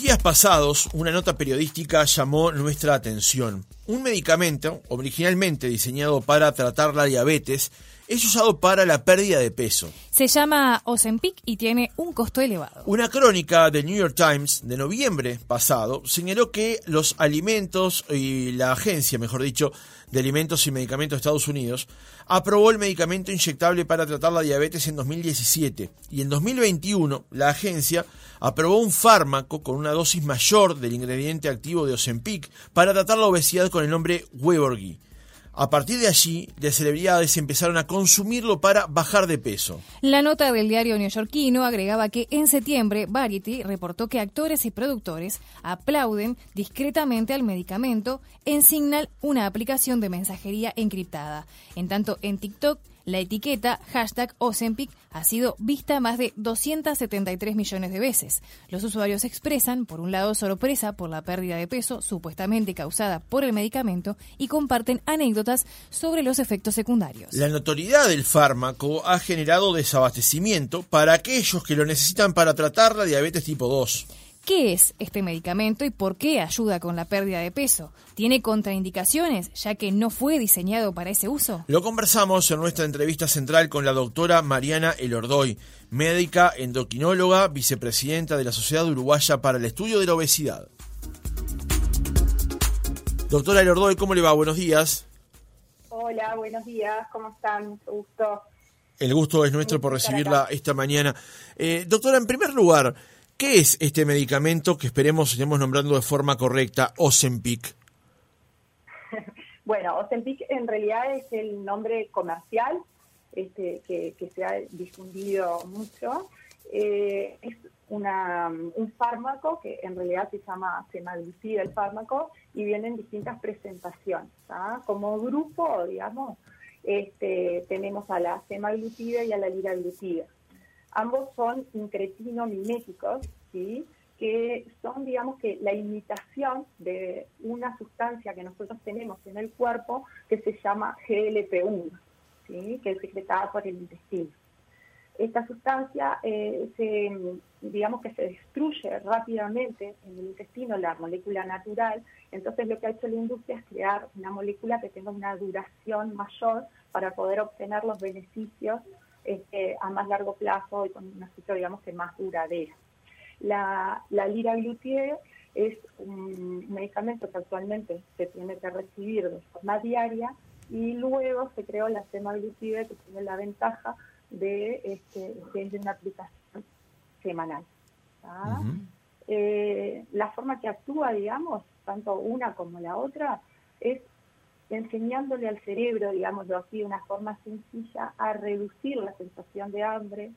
Días pasados, una nota periodística llamó nuestra atención. Un medicamento, originalmente diseñado para tratar la diabetes, es usado para la pérdida de peso. Se llama Ozempic y tiene un costo elevado. Una crónica del New York Times de noviembre pasado señaló que los alimentos y la agencia, mejor dicho, de alimentos y medicamentos de Estados Unidos aprobó el medicamento inyectable para tratar la diabetes en 2017 y en 2021 la agencia aprobó un fármaco con una dosis mayor del ingrediente activo de Ozempic para tratar la obesidad con el nombre Weborgy. A partir de allí, las celebridades empezaron a consumirlo para bajar de peso. La nota del diario neoyorquino agregaba que en septiembre Variety reportó que actores y productores aplauden discretamente al medicamento en Signal, una aplicación de mensajería encriptada. En tanto, en TikTok la etiqueta hashtag Ozempic ha sido vista más de 273 millones de veces. Los usuarios expresan, por un lado, sorpresa por la pérdida de peso supuestamente causada por el medicamento y comparten anécdotas sobre los efectos secundarios. La notoriedad del fármaco ha generado desabastecimiento para aquellos que lo necesitan para tratar la diabetes tipo 2. ¿Qué es este medicamento y por qué ayuda con la pérdida de peso? ¿Tiene contraindicaciones ya que no fue diseñado para ese uso? Lo conversamos en nuestra entrevista central con la doctora Mariana Elordoy, médica endocrinóloga, vicepresidenta de la Sociedad Uruguaya para el Estudio de la Obesidad. Doctora Elordoy, ¿cómo le va? Buenos días. Hola, buenos días, ¿cómo están? Mucho gusto. El gusto es nuestro por recibirla esta mañana. Eh, doctora, en primer lugar, ¿Qué es este medicamento que esperemos estemos nombrando de forma correcta, Ozempic? bueno, Ozempic en realidad es el nombre comercial este, que, se ha difundido mucho. Eh, es un fármaco que en realidad se llama semaglutida el fármaco y viene en distintas presentaciones. Como grupo, digamos, este, tenemos a la semaglutida y a la liraglutida. Ambos son incretino-miméticos, que son, digamos, que la imitación de una sustancia que nosotros tenemos en el cuerpo que se llama GLP-1, ¿sí? que es secretada por el intestino. Esta sustancia, eh, se, digamos que se destruye rápidamente en el intestino, la molécula natural, entonces lo que ha hecho la industria es crear una molécula que tenga una duración mayor para poder obtener los beneficios este, a más largo plazo y con una cifra, digamos, que más duradera. La, la liraglutide es un medicamento que actualmente se tiene que recibir de forma diaria y luego se creó la semaglutide que tiene la ventaja de este, que es de una aplicación semanal. Eh, la forma que actúa, digamos, tanto una como la otra, es enseñándole al cerebro, digámoslo así, de una forma sencilla, a reducir la sensación de hambre,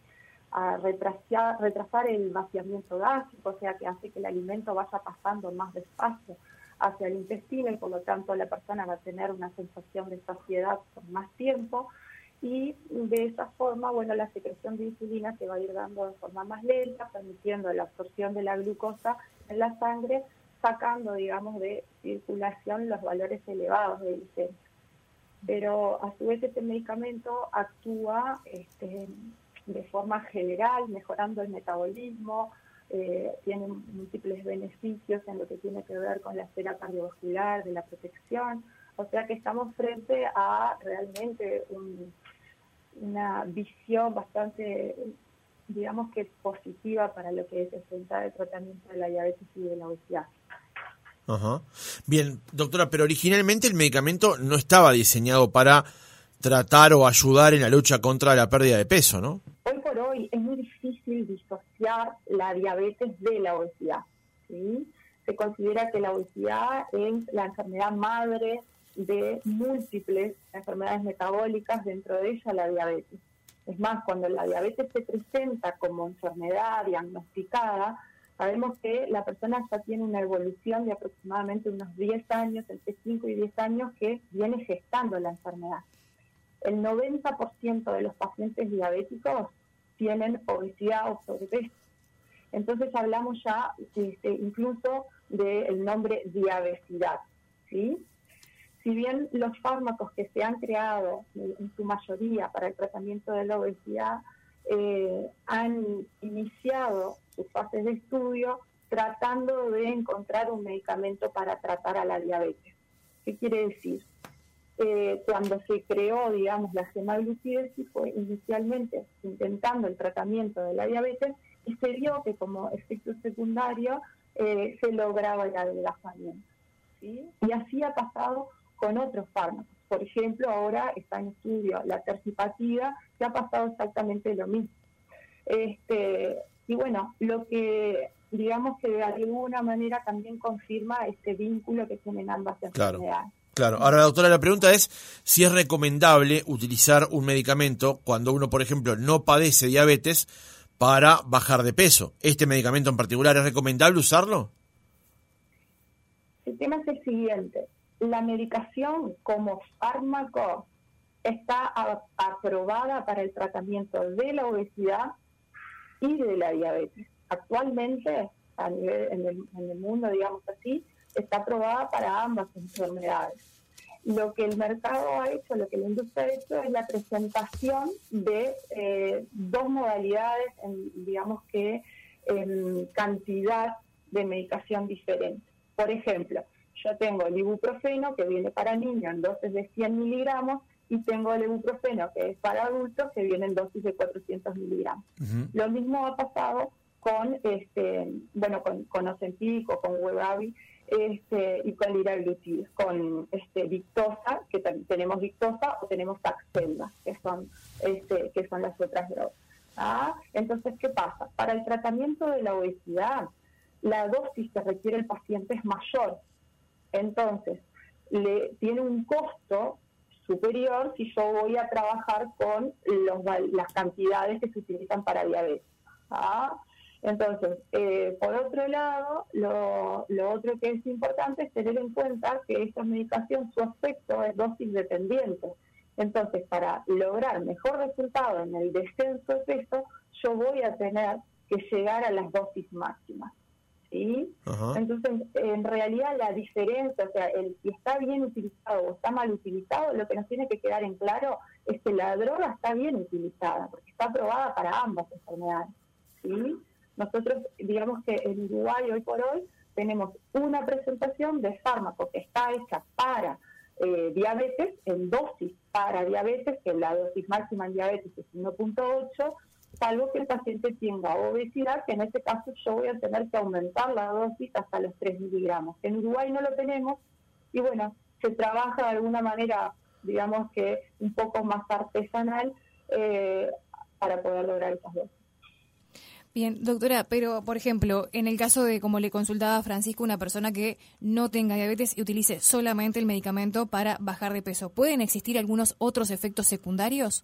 a retrasar, retrasar el vaciamiento gástrico, o sea que hace que el alimento vaya pasando más despacio hacia el intestino y por lo tanto la persona va a tener una sensación de saciedad por más tiempo y de esa forma, bueno, la secreción de insulina se va a ir dando de forma más lenta, permitiendo la absorción de la glucosa en la sangre sacando, digamos, de circulación los valores elevados de glicemia. Pero a su vez este medicamento actúa este, de forma general, mejorando el metabolismo, eh, tiene múltiples beneficios en lo que tiene que ver con la esfera cardiovascular, de la protección, o sea que estamos frente a realmente una visión bastante, digamos que positiva para lo que es el el tratamiento de la diabetes y de la obesidad. Ajá. Bien, doctora, pero originalmente el medicamento no estaba diseñado para tratar o ayudar en la lucha contra la pérdida de peso, ¿no? Hoy es muy difícil disociar la diabetes de la obesidad. ¿sí? Se considera que la obesidad es la enfermedad madre de múltiples enfermedades metabólicas, dentro de ella la diabetes. Es más, cuando la diabetes se presenta como enfermedad diagnosticada, Sabemos que la persona ya tiene una evolución de aproximadamente unos 10 años, entre 5 y 10 años, que viene gestando la enfermedad. El 90% de los pacientes diabéticos tienen obesidad o sobrepeso. Entonces hablamos ya este, incluso del nombre diabesidad. ¿sí? Si bien los fármacos que se han creado en su mayoría para el tratamiento de la obesidad eh, han iniciado sus fases de estudio, tratando de encontrar un medicamento para tratar a la diabetes. ¿Qué quiere decir? Eh, cuando se creó, digamos, la semaglutidesis fue inicialmente intentando el tratamiento de la diabetes y se vio que como efecto secundario eh, se lograba el adelgazamiento. ¿sí? Y así ha pasado con otros fármacos. Por ejemplo, ahora está en estudio la tercipatida, que ha pasado exactamente lo mismo. Este, y bueno, lo que digamos que de alguna manera también confirma este vínculo que tienen ambas enfermedades. Claro, ahora doctora, la pregunta es si es recomendable utilizar un medicamento cuando uno, por ejemplo, no padece diabetes para bajar de peso. ¿Este medicamento en particular es recomendable usarlo? El tema es el siguiente, la medicación como fármaco está aprobada para el tratamiento de la obesidad y de la diabetes. Actualmente, a nivel, en, el, en el mundo, digamos así, está aprobada para ambas enfermedades. Lo que el mercado ha hecho, lo que la industria ha hecho es la presentación de eh, dos modalidades, en, digamos que en cantidad de medicación diferente. Por ejemplo, yo tengo el ibuprofeno que viene para niños en dosis de 100 miligramos y tengo el ibuprofeno que es para adultos que viene en dosis de 400 miligramos. Lo mismo ha pasado con, este, bueno, con, con Ozempic o con Wegovy este, y con liraglutid, con este, Victosa, que tenemos Victosa o tenemos Taxelda, que son, este, que son las otras drogas. ¿Ah? Entonces, ¿qué pasa? Para el tratamiento de la obesidad, la dosis que requiere el paciente es mayor. Entonces, le tiene un costo superior si yo voy a trabajar con las cantidades que se utilizan para diabetes. ¿Ah? Entonces, eh, por otro lado, lo, otro que es importante es tener en cuenta que esta medicación, su efecto es dosis dependiente. Entonces, para lograr mejor resultado en el descenso de peso, yo voy a tener que llegar a las dosis máximas. ¿sí? Entonces, en realidad la diferencia, o sea, el si está bien utilizado o está mal utilizado, lo que nos tiene que quedar en claro es que la droga está bien utilizada, porque está aprobada para ambas enfermedades. ¿sí? Nosotros, digamos que en Uruguay hoy por hoy tenemos una presentación de fármaco que está hecha para eh, diabetes en dosis para diabetes, que la dosis máxima en diabetes es 1.8, salvo que el paciente tenga obesidad, que en este caso yo voy a tener que aumentar la dosis hasta los 3 miligramos. En Uruguay no lo tenemos y bueno, se trabaja de alguna manera, digamos que un poco más artesanal eh, para poder lograr esas dosis. Bien, doctora, pero por ejemplo, en el caso de, como le consultaba Francisco, una persona que no tenga diabetes y utilice solamente el medicamento para bajar de peso, ¿pueden existir algunos otros efectos secundarios?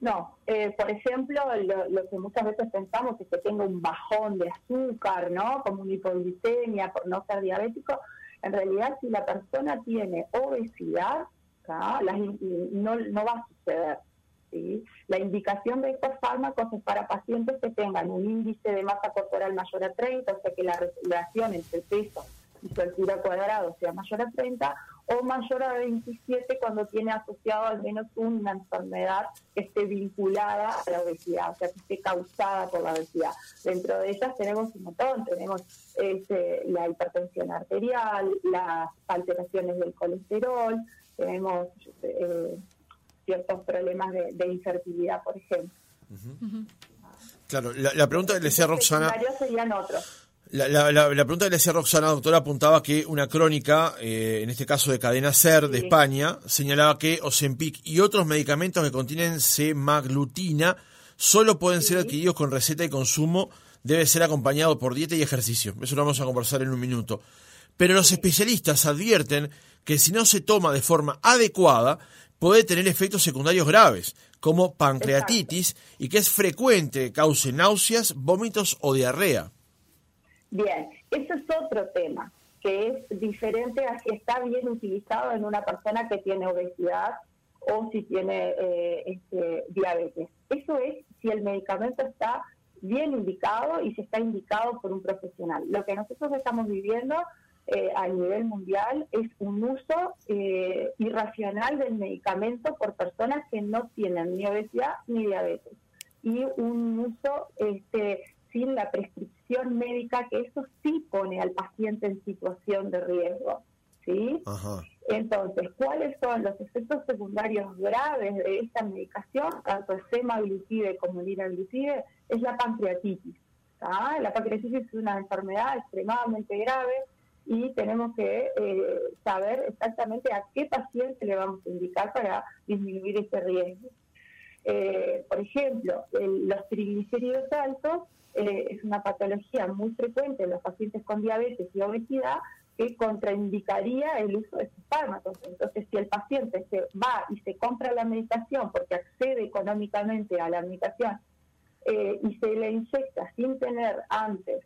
No, eh, por ejemplo, lo, que muchas veces pensamos es que tenga un bajón de azúcar, ¿no? Como una hipoglicemia por no ser diabético. En realidad, si la persona tiene obesidad, no, no va a suceder. La indicación de estos fármacos es para pacientes que tengan un índice de masa corporal mayor a 30, o sea que la relación entre peso y su altura cuadrado sea mayor a 30 o mayor a 27 cuando tiene asociado al menos una enfermedad que esté vinculada a la obesidad, o sea, que esté causada por la obesidad. Dentro de ellas tenemos un montón, tenemos este, la hipertensión arterial, las alteraciones del colesterol, tenemos eh, ciertos problemas de, infertilidad, por ejemplo. Claro, la, pregunta que le decía Roxana... serían otros. La, la, pregunta que le decía Roxana, doctora, apuntaba que una crónica, eh, en este caso de Cadena SER de España, señalaba que Ozempic y otros medicamentos que contienen semaglutina solo pueden ser adquiridos con receta y consumo, debe ser acompañado por dieta y ejercicio. Eso lo vamos a conversar en un minuto. Pero los especialistas advierten que si no se toma de forma adecuada, puede tener efectos secundarios graves, como pancreatitis, y que es frecuente cause náuseas, vómitos o diarrea. Bien, ese es otro tema, que es diferente a si está bien utilizado en una persona que tiene obesidad o si tiene eh, este, diabetes. Eso es si el medicamento está bien indicado y si está indicado por un profesional. Lo que nosotros estamos viviendo eh, a nivel mundial es un uso eh, irracional del medicamento por personas que no tienen ni obesidad ni diabetes y un uso este, sin la prescripción médica que eso sí pone al paciente en situación de riesgo. ¿sí? Entonces, ¿cuáles son los efectos secundarios graves de esta medicación, tanto semaglutide como liraglutide? Es la pancreatitis. La pancreatitis es una enfermedad extremadamente grave y tenemos que eh, saber exactamente a qué paciente le vamos a indicar para disminuir ese riesgo. Eh, por ejemplo, los triglicéridos altos eh, es una patología muy frecuente en los pacientes con diabetes y obesidad que contraindicaría el uso de estos fármacos. Entonces, si el paciente se va y se compra la medicación porque accede económicamente a la medicación y se le inyecta sin tener antes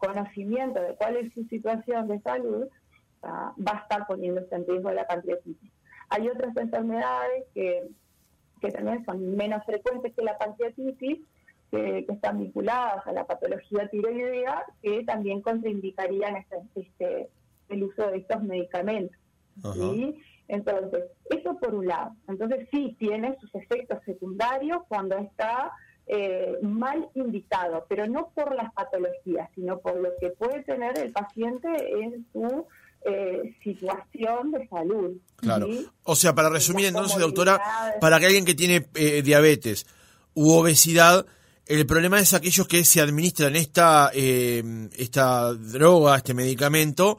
conocimiento de cuál es su situación de salud, va a estar poniéndose en riesgo la pancreatitis. Hay otras enfermedades que, que también son menos frecuentes que la pancreatitis, que, están vinculadas a la patología tiroidea, que también contraindicarían este, este, el uso de estos medicamentos. Entonces, eso por un lado. Entonces sí tiene sus efectos secundarios cuando está eh, mal indicado, pero no por las patologías, sino por lo que puede tener el paciente en su eh, situación de salud. Claro. O sea, para resumir entonces, doctora, para que alguien que tiene eh, diabetes u obesidad, el problema es aquellos que se administran esta, esta droga, este medicamento,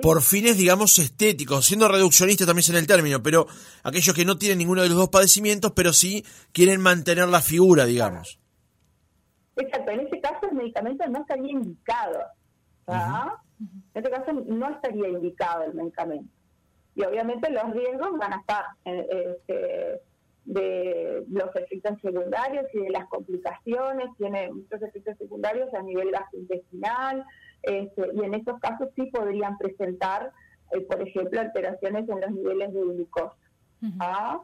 por fines, digamos, estéticos, siendo reduccionista también en el término, pero aquellos que no tienen ninguno de los dos padecimientos, pero sí quieren mantener la figura, digamos. Exacto, en ese caso el medicamento no estaría indicado. En este caso no estaría indicado el medicamento. Y obviamente los riesgos van a estar eh, este, de los efectos secundarios y de las complicaciones, tiene muchos efectos secundarios a nivel gastrointestinal, este, y en estos casos sí podrían presentar, eh, por ejemplo, alteraciones en los niveles de glucosa. ¿Ah?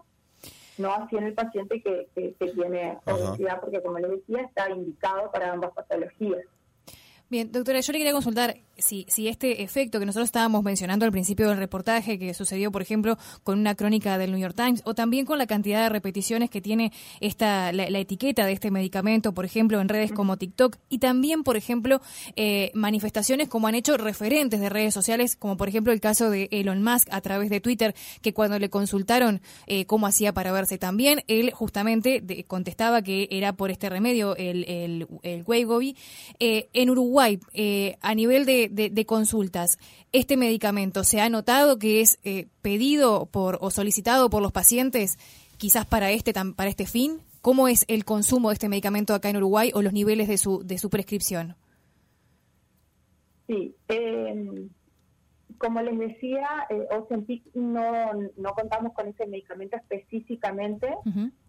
No así en el paciente que, que, tiene obesidad, porque como les decía, está indicado para ambas patologías. Bien, doctora, yo le quería consultar si, si este efecto que nosotros estábamos mencionando al principio del reportaje, que sucedió, por ejemplo, con una crónica del New York Times, o también con la cantidad de repeticiones que tiene esta la, etiqueta de este medicamento, por ejemplo, en redes como TikTok, y también, por ejemplo, eh, manifestaciones como han hecho referentes de redes sociales, como por ejemplo el caso de Elon Musk a través de Twitter, que cuando le consultaron eh, cómo hacía para verse también, él justamente contestaba que era por este remedio, el, el, el. Eh, en Uruguay, eh, a nivel de, consultas, ¿este medicamento se ha notado que es eh, pedido por o solicitado por los pacientes quizás para este, para este fin? ¿Cómo es el consumo de este medicamento acá en Uruguay o los niveles de su, de su prescripción? Sí, em, como les decía, eh, no, no contamos con ese medicamento específicamente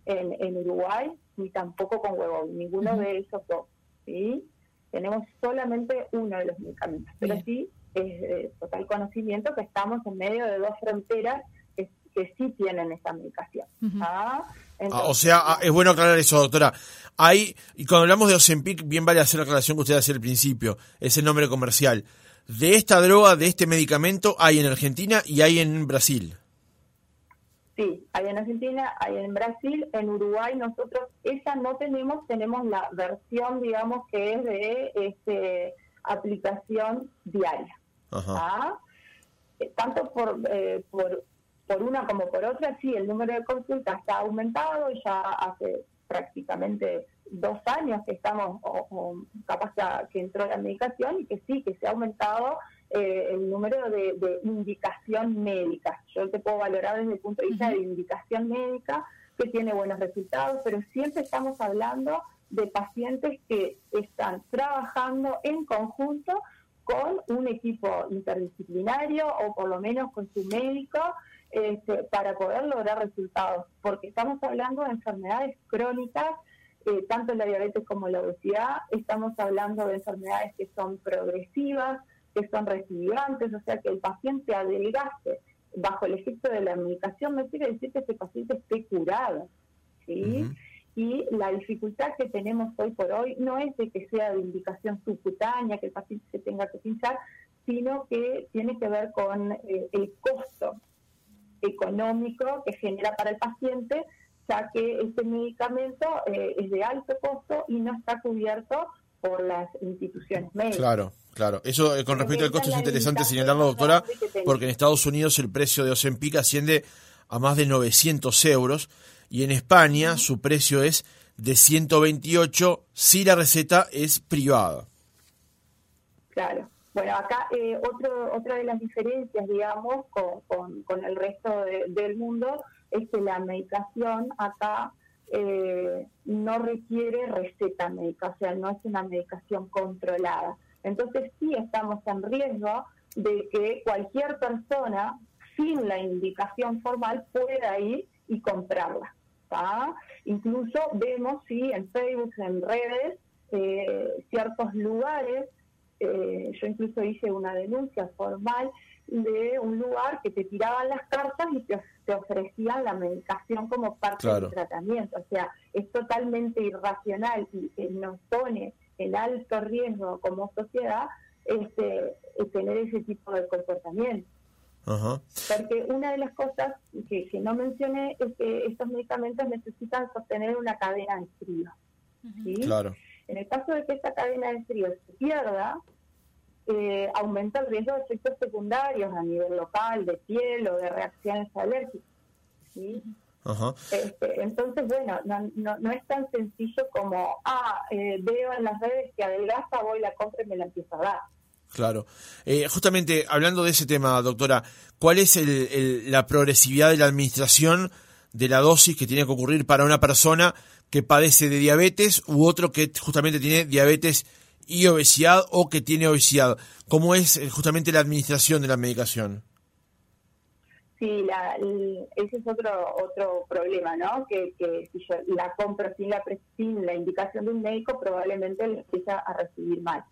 en, Uruguay, ni tampoco con huevo, ninguno de esos dos. ¿sí? Tenemos solamente uno de los medicamentos, pero sí es de total conocimiento que estamos en medio de dos fronteras que, sí tienen esa medicación. ¿ah? Ah, o sea, ah, es bueno aclarar eso, doctora. Hay, y cuando hablamos de Ozempic, bien vale hacer la aclaración que usted hace al principio, es el nombre comercial. De esta droga, de este medicamento, hay en Argentina y hay en Brasil. Sí, hay en Argentina, hay en Brasil, en Uruguay nosotros esa no tenemos, tenemos la versión, digamos, que es de este, aplicación diaria. ¿Ah? Eh, tanto por, eh, por, por una como por otra, sí, el número de consultas está aumentado, ya hace prácticamente dos años que estamos, o, capaz que entró la medicación y que sí, que se ha aumentado eh, el número de, indicación médica. Yo te puedo valorar desde el punto de vista de indicación médica, que tiene buenos resultados, pero siempre estamos hablando de pacientes que están trabajando en conjunto con un equipo interdisciplinario o por lo menos con su médico este, para poder lograr resultados, porque estamos hablando de enfermedades crónicas, eh, tanto la diabetes como la obesidad, estamos hablando de enfermedades que son progresivas, que son recidivantes, o sea, que el paciente adelgace bajo el efecto de la medicación no quiere decir que ese paciente esté curado, ¿sí? Y la dificultad que tenemos hoy por hoy no es de que sea de indicación subcutánea, que el paciente se tenga que pinchar, sino que tiene que ver con eh, el costo económico que genera para el paciente, ya que este medicamento eh, es de alto costo y no está cubierto por las instituciones médicas. Claro, claro. Eso eh, con respecto al costo es interesante señalarlo, doctora, porque en Estados Unidos el precio de Ozempic asciende a más de 900 euros y en España su precio es de 128 si la receta es privada. Claro. Bueno, acá eh, otro, otra de las diferencias, digamos, con, con, el resto del mundo es que la medicación acá eh, no requiere receta médica, o sea, no es una medicación controlada. Entonces sí estamos en riesgo de que cualquier persona sin la indicación formal pueda ir y comprarla. Incluso vemos, sí, en Facebook, en redes, eh, ciertos lugares, eh, yo incluso hice una denuncia formal de un lugar que te tiraban las cartas y te, ofrecían la medicación como parte del tratamiento. O sea, es totalmente irracional y nos pone en alto riesgo como sociedad este, tener ese tipo de comportamiento. Porque una de las cosas que, no mencioné es que estos medicamentos necesitan sostener una cadena de frío. Claro. En el caso de que esta cadena de frío se pierda, eh, aumenta el riesgo de efectos secundarios a nivel local, de piel o de reacciones alérgicas. Este, entonces, bueno, no, no, es tan sencillo como, ah, eh, veo en las redes que adelgaza, voy, la compra y me la empiezo a dar. Claro. Eh, justamente hablando de ese tema, doctora, ¿cuál es la progresividad de la administración de la dosis que tiene que ocurrir para una persona que padece de diabetes u otro que justamente tiene diabetes y obesidad o que tiene obesidad? ¿Cómo es eh, justamente la administración de la medicación? Sí, ese es otro otro problema, ¿no? Que, si yo la compro sin la, sin la indicación de un médico, probablemente le empieza a recibir mal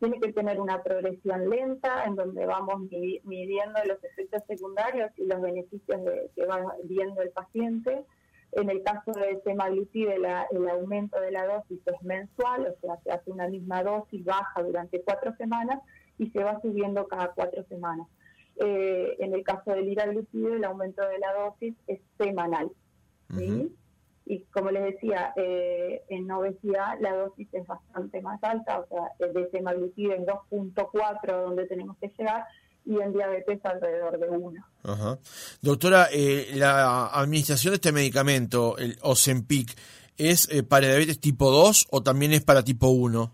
tiene que tener una progresión lenta en donde vamos midiendo los efectos secundarios y los beneficios que va viendo el paciente. En el caso de semaglutide, el aumento de la dosis es mensual, o sea, se hace una misma dosis baja durante cuatro semanas y se va subiendo cada cuatro semanas. Eh, en el caso del liraglutide, el aumento de la dosis es semanal. ¿sí? y como les decía, eh, en obesidad la dosis es bastante más alta, o sea, el de semaglutide es 2.4 donde tenemos que llegar y en diabetes alrededor de 1. Ajá. Doctora, eh, la administración de este medicamento, el Ozempic, ¿es eh, para diabetes tipo 2 o también es para tipo 1?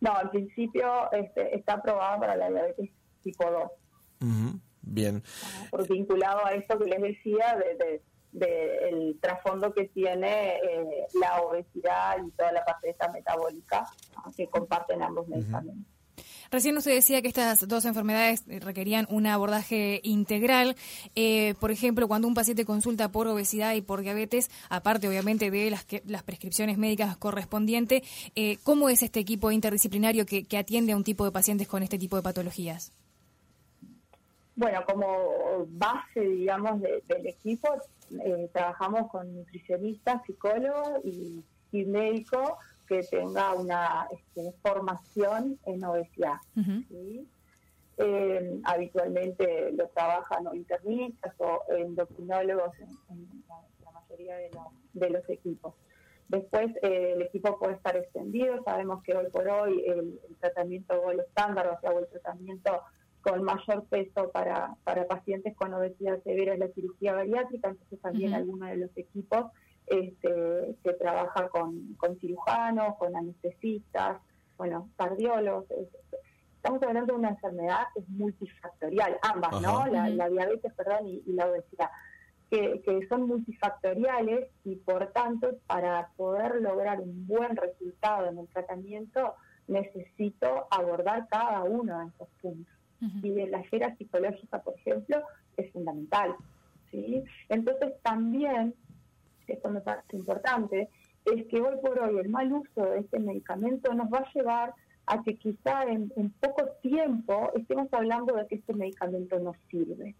No, al principio este, está aprobado para la diabetes tipo 2. Bien. Por vinculado a eso que les decía de del trasfondo que tiene eh, la obesidad y toda la parte esta metabólica que comparten ambos medicamentos. Recién usted decía que estas dos enfermedades requerían un abordaje integral. Eh, por ejemplo, cuando un paciente consulta por obesidad y por diabetes, aparte obviamente de las, las prescripciones médicas correspondientes, eh, ¿cómo es este equipo interdisciplinario que, que atiende a un tipo de pacientes con este tipo de patologías? Bueno, como base, digamos, del equipo, eh, trabajamos con nutricionistas, psicólogos y, médicos que tenga una este, formación en obesidad. Eh, habitualmente lo trabajan o internistas o endocrinólogos en, la, mayoría de, los equipos. Después eh, el equipo puede estar extendido, sabemos que hoy por hoy el, el tratamiento o el estándar, o sea, o el tratamiento con mayor peso para, para pacientes con obesidad severa es la cirugía bariátrica, entonces también algunos de los equipos este, se trabaja con, con cirujanos, con anestesistas, bueno, cardiólogos. Estamos hablando de una enfermedad que es multifactorial, ambas, ¿no? La, diabetes, perdón, y, la obesidad, que, que son multifactoriales y por tanto para poder lograr un buen resultado en el tratamiento necesito abordar cada uno de esos puntos y de la esfera psicológica, por ejemplo, es fundamental. ¿sí? Entonces también, esto me parece importante, es que hoy por hoy el mal uso de este medicamento nos va a llevar a que quizá en, poco tiempo estemos hablando de que este medicamento no sirve.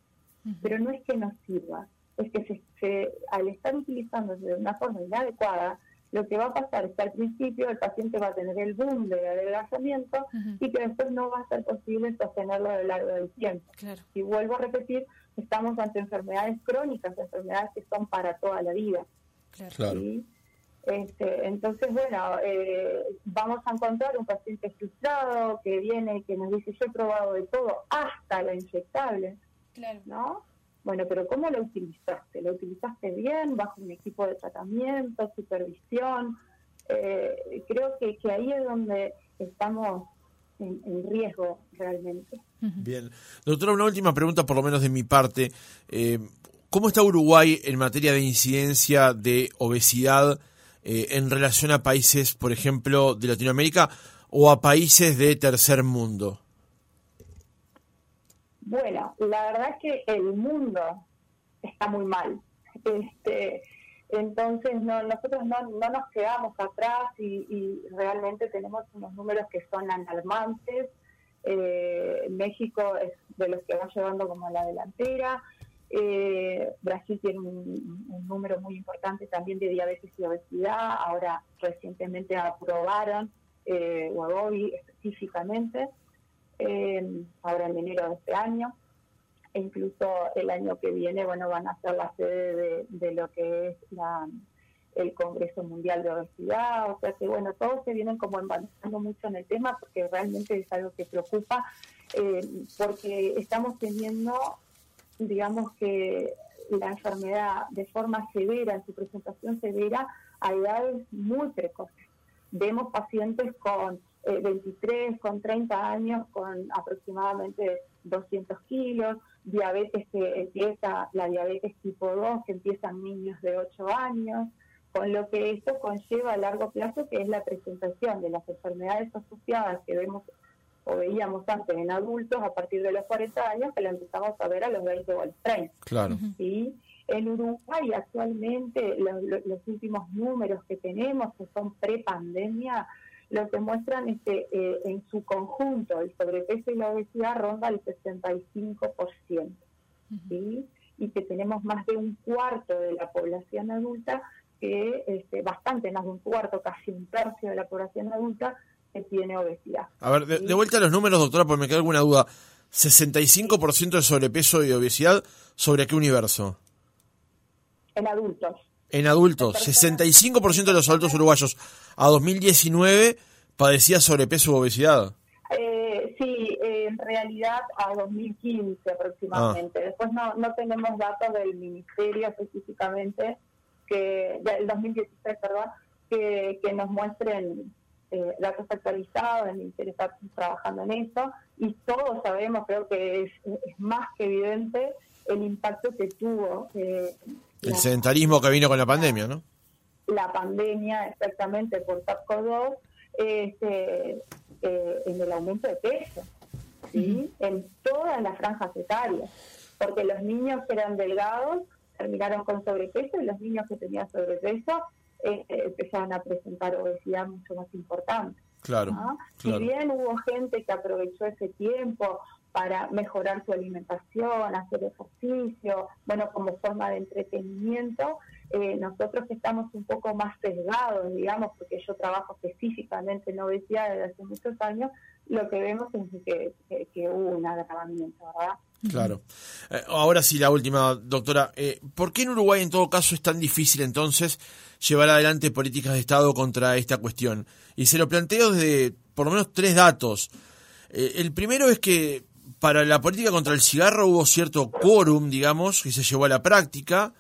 Pero no es que no sirva, es que se, al estar utilizándose de una forma inadecuada, lo que va a pasar es que al principio el paciente va a tener el boom de adelgazamiento y que después no va a ser posible sostenerlo a lo largo del tiempo. Y vuelvo a repetir, estamos ante enfermedades crónicas, enfermedades que son para toda la vida. Claro. Este, entonces, bueno, eh, vamos a encontrar un paciente frustrado que viene y que nos dice, yo he probado de todo, hasta la inyectable, Claro. ¿no? Bueno, pero ¿cómo lo utilizaste? ¿Lo utilizaste bien, bajo un equipo de tratamiento, supervisión? Eh, creo que, que ahí es donde estamos en, riesgo realmente. Bien. Doctora, una última pregunta, por lo menos de mi parte. Eh, ¿Cómo está Uruguay en materia de incidencia de obesidad eh, en relación a países, por ejemplo, de Latinoamérica o a países de tercer mundo? Bueno, la verdad es que el mundo está muy mal. Este, entonces, no, nosotros no, no nos quedamos atrás y, realmente tenemos unos números que son alarmantes. Eh, México es de los que va llevando como la delantera. Eh, Brasil tiene un, número muy importante también de diabetes y obesidad. Ahora recientemente aprobaron eh, específicamente, eh, ahora en enero de este año. E incluso el año que viene, bueno, van a ser la sede de, lo que es la, el Congreso Mundial de Obesidad. O sea que, bueno, todos se vienen como embarazando mucho en el tema porque realmente es algo que preocupa, eh, porque estamos teniendo digamos que la enfermedad de forma severa, en su presentación severa, a edades muy precoces. Vemos pacientes con eh, 23, con 30 años, con aproximadamente 200 kilos, diabetes que empieza, la diabetes tipo 2, que empiezan niños de 8 años, con lo que esto conlleva a largo plazo, que es la presentación de las enfermedades asociadas que vemos o veíamos antes en adultos a partir de los 40 años, que lo empezamos a ver a los 20 o a los 30. Claro. ¿sí? En Uruguay actualmente los, los, últimos números que tenemos, que son pre-pandemia, lo que muestran es que eh, en su conjunto el sobrepeso y la obesidad ronda el 65%, ¿sí? y que tenemos más de un cuarto de la población adulta, que este, bastante más de un cuarto, casi un tercio de la población adulta, que tiene obesidad. A ver, de, de, vuelta a los números, doctora, porque me queda alguna duda. 65% de sobrepeso y obesidad, ¿sobre qué universo? En adultos. En adultos. 65% de los adultos uruguayos a 2019 padecía sobrepeso u obesidad. Eh, sí, eh, en realidad a 2015 aproximadamente. Ah. Después no, no tenemos datos del ministerio específicamente, que del 2016, perdón, que, que nos muestren eh, datos actualizados, el Ministerio está trabajando en eso, y todos sabemos, creo que es, es más que evidente el impacto que tuvo. Eh, el sedentarismo que vino con la pandemia, ¿no? La pandemia, exactamente, por SARS-CoV-2, este, eh, en el aumento de peso, ¿sí? Uh -huh. En todas las franjas etarias, porque los niños que eran delgados terminaron con sobrepeso y los niños que tenían sobrepeso eh, empezaron a presentar obesidad mucho más importante. Claro, ¿no? claro. Si bien hubo gente que aprovechó ese tiempo para mejorar su alimentación, hacer ejercicio, bueno, como forma de entretenimiento, eh, nosotros estamos un poco más sesgados, digamos, porque yo trabajo específicamente en obesidad desde hace muchos años, lo que vemos es que, que, que hubo un agravamiento, ¿verdad? Claro. Eh, ahora sí, la última, doctora. Eh, ¿Por qué en Uruguay, en todo caso, es tan difícil entonces llevar adelante políticas de Estado contra esta cuestión? Y se lo planteo desde por lo menos tres datos. Eh, el primero es que para la política contra el cigarro hubo cierto quórum, digamos, que se llevó a la práctica.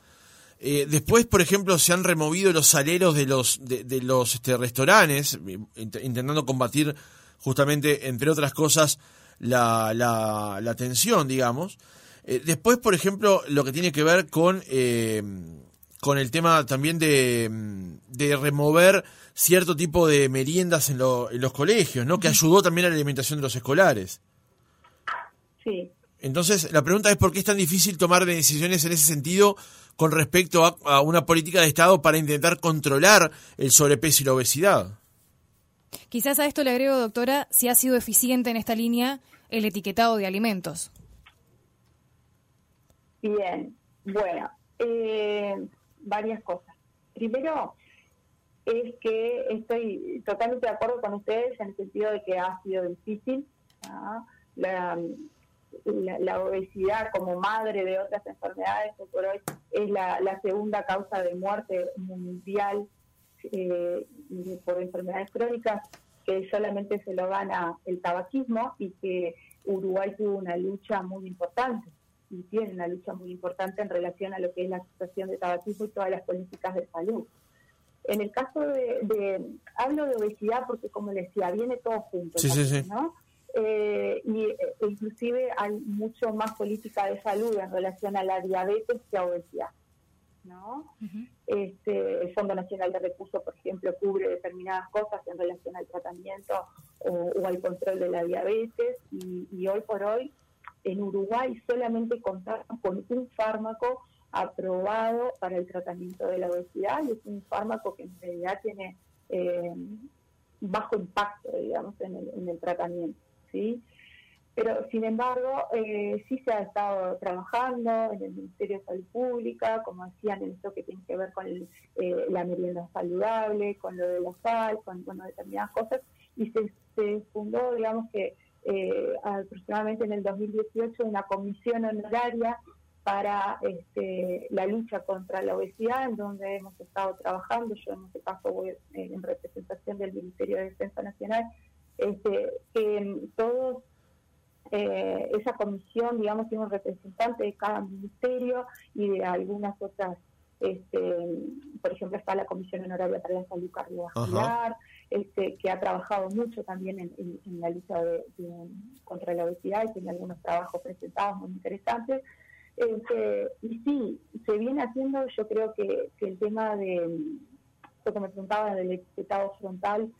Eh, después, por ejemplo, se han removido los aleros de los, de, de los este, restaurantes, int intentando combatir justamente, entre otras cosas, la, la, la tensión, digamos. Eh, después, por ejemplo, lo que tiene que ver con, eh, con el tema también de, de, remover cierto tipo de meriendas en, lo, en los colegios, ¿no? Que ayudó también a la alimentación de los escolares. Sí. Entonces, la pregunta es por qué es tan difícil tomar decisiones en ese sentido con respecto a, a una política de Estado para intentar controlar el sobrepeso y la obesidad. Quizás a esto le agrego, doctora, si ha sido eficiente en esta línea el etiquetado de alimentos. Bien, bueno, eh, varias cosas. Primero, es que estoy totalmente de acuerdo con ustedes en el sentido de que ha sido difícil. ¿no? La, la, la, obesidad como madre de otras enfermedades, que por hoy es la, la segunda causa de muerte mundial eh, por enfermedades crónicas que solamente se lo gana el tabaquismo y que Uruguay tuvo una lucha muy importante y tiene una lucha muy importante en relación a lo que es la situación de tabaquismo y todas las políticas de salud. En el caso de, hablo de obesidad porque como les decía, viene todo junto, ¿no? Eh, y e inclusive hay mucho más política de salud en relación a la diabetes que a obesidad. ¿no? este, el Fondo Nacional de Recursos, por ejemplo, cubre determinadas cosas en relación al tratamiento o, al control de la diabetes y, hoy por hoy en Uruguay solamente contamos con un fármaco aprobado para el tratamiento de la obesidad y es un fármaco que en realidad tiene eh, bajo impacto, digamos, en el, en el tratamiento, ¿sí? Pero, sin embargo, eh, sí se ha estado trabajando en el Ministerio de Salud Pública, como decían, en esto que tiene que ver con eh, la merienda saludable, con lo de la sal, con determinadas cosas, y se, fundó, digamos que eh, aproximadamente en el 2018, una comisión honoraria para este, la lucha contra la obesidad, en donde hemos estado trabajando, yo en este caso voy en representación del Ministerio de Defensa Nacional, este, que todos eh, esa comisión, digamos, tiene un representante de cada ministerio y de algunas otras, este, por ejemplo, está la Comisión Honoraria para la Salud Cardiovascular, este, que ha trabajado mucho también en, la lucha contra la obesidad y tiene algunos trabajos presentados muy interesantes. Este, y sí, se viene haciendo, yo creo que, el tema de, lo que me preguntaba del etiquetado frontal,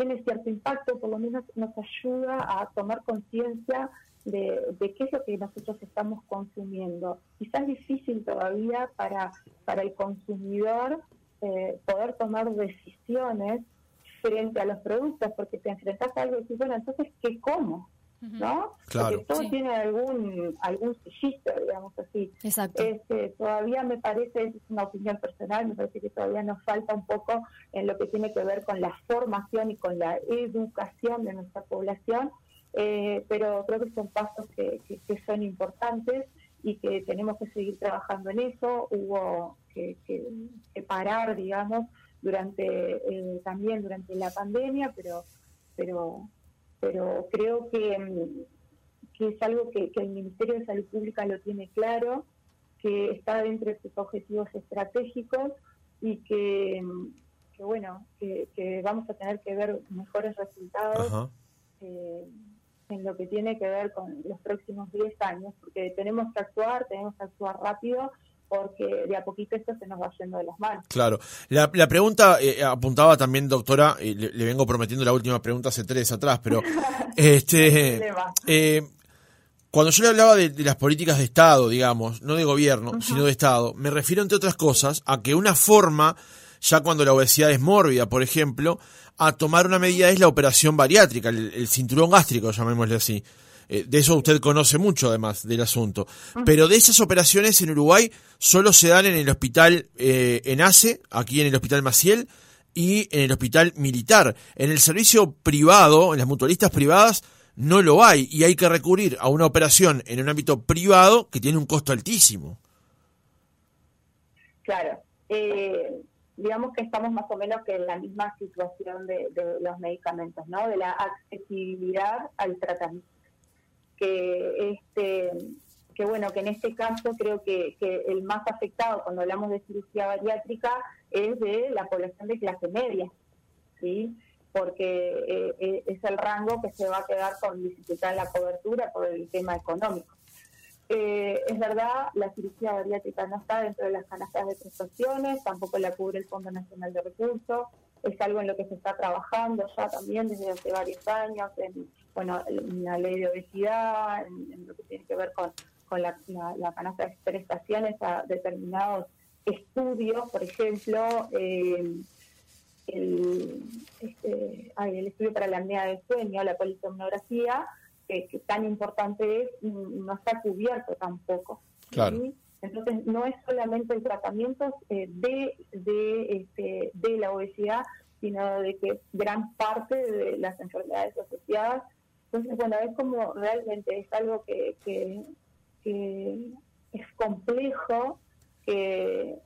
tiene cierto impacto, por lo menos nos ayuda a tomar conciencia de, qué es lo que nosotros estamos consumiendo. Quizás difícil todavía para, para el consumidor eh, poder tomar decisiones frente a los productos, porque te enfrentas a algo y dices, bueno, entonces, ¿qué como? ¿No? Claro. Porque todo tiene algún algún sellito, digamos así. Exacto. Este, todavía me parece, es una opinión personal, me parece que todavía nos falta un poco en lo que tiene que ver con la formación y con la educación de nuestra población, eh, pero creo que son pasos que, que, son importantes y que tenemos que seguir trabajando en eso. Hubo que, que parar, digamos, durante eh, también durante la pandemia, pero pero pero creo que, mm, que es algo que, el Ministerio de Salud Pública lo tiene claro, que está dentro de sus objetivos estratégicos y que, mm, bueno, que, vamos a tener que ver mejores resultados eh, en lo que tiene que ver con los próximos 10 años, porque tenemos que actuar, tenemos que actuar rápido porque de a poquito esto se nos va yendo de las manos. Claro. La, la pregunta eh, apuntaba también, doctora, y le, vengo prometiendo la última pregunta hace tres atrás, pero este eh, cuando yo le hablaba de, las políticas de Estado, digamos, no de gobierno, sino de Estado, me refiero, entre otras cosas, a que una forma, ya cuando la obesidad es mórbida, por ejemplo, a tomar una medida es la operación bariátrica, el cinturón gástrico, llamémosle así. Eh, de eso usted conoce mucho además del asunto. Pero de esas operaciones en Uruguay solo se dan en el hospital eh, ENACE, aquí en el hospital Maciel, y en el hospital militar. En el servicio privado, en las mutualistas privadas, no lo hay y hay que recurrir a una operación en un ámbito privado que tiene un costo altísimo. Claro. Eh, digamos que estamos más o menos que en la misma situación de, de los medicamentos, ¿no? De la accesibilidad al tratamiento que este que bueno que en este caso creo que, el más afectado cuando hablamos de cirugía bariátrica es de la población de clase media sí porque eh, eh, es el rango que se va a quedar con dificultad en la cobertura por el tema económico. Eh, es verdad, la cirugía bariátrica no está dentro de las canastas de prestaciones, tampoco la cubre el Fondo Nacional de Recursos, es algo en lo que se está trabajando ya también desde hace varios años, en, bueno, la ley de obesidad, en, lo que tiene que ver con, con la, canasta de prestaciones a determinados estudios, por ejemplo, eh, el, este, el estudio para la apnea del sueño, la polisomnografía, que, tan importante es, no está cubierto tampoco. Entonces, no es solamente el tratamiento eh, de, de, este, de la obesidad, sino de que gran parte de las enfermedades asociadas entonces, bueno, es como realmente es algo que, es complejo, que,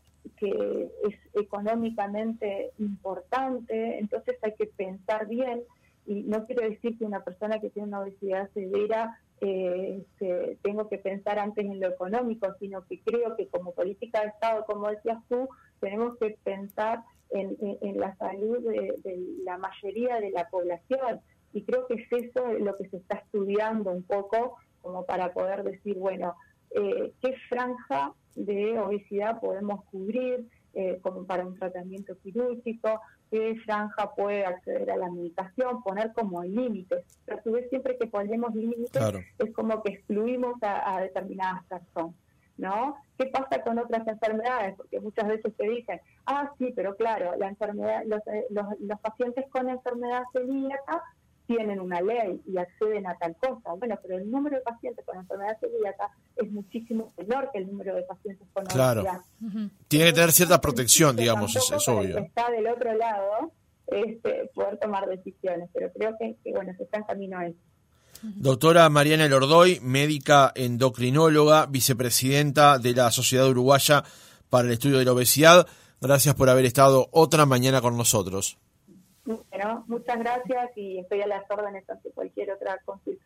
es económicamente importante, entonces hay que pensar bien y no quiero decir que una persona que tiene una obesidad severa eh, tengo que pensar antes en lo económico, sino que creo que como política de Estado, como decías tú, tenemos que pensar en, la salud de, la mayoría de la población. Y creo que es eso lo que se está estudiando un poco como para poder decir, bueno, eh, ¿qué franja de obesidad podemos cubrir eh, como para un tratamiento quirúrgico? ¿Qué franja puede acceder a la medicación? Poner como límites. Pero a su vez, siempre que ponemos límites, es como que excluimos a, a determinadas personas. ¿no? ¿Qué pasa con otras enfermedades? Porque muchas veces te dicen, ah, sí, pero claro, la enfermedad, los, eh, los, los pacientes con enfermedad celíaca tienen una ley y acceden a tal cosa. Bueno, pero el número de pacientes con enfermedad celíaca es muchísimo menor que el número de pacientes con claro. Tiene que tener cierta protección, digamos, es, obvio. está del otro lado, este, poder tomar decisiones, pero creo que, que bueno, se está en camino a eso. Doctora Mariana Lordoy, médica endocrinóloga, vicepresidenta de la Sociedad Uruguaya para el Estudio de la Obesidad. Gracias por haber estado otra mañana con nosotros. Bueno, muchas gracias y estoy a las órdenes ante cualquier otra consulta.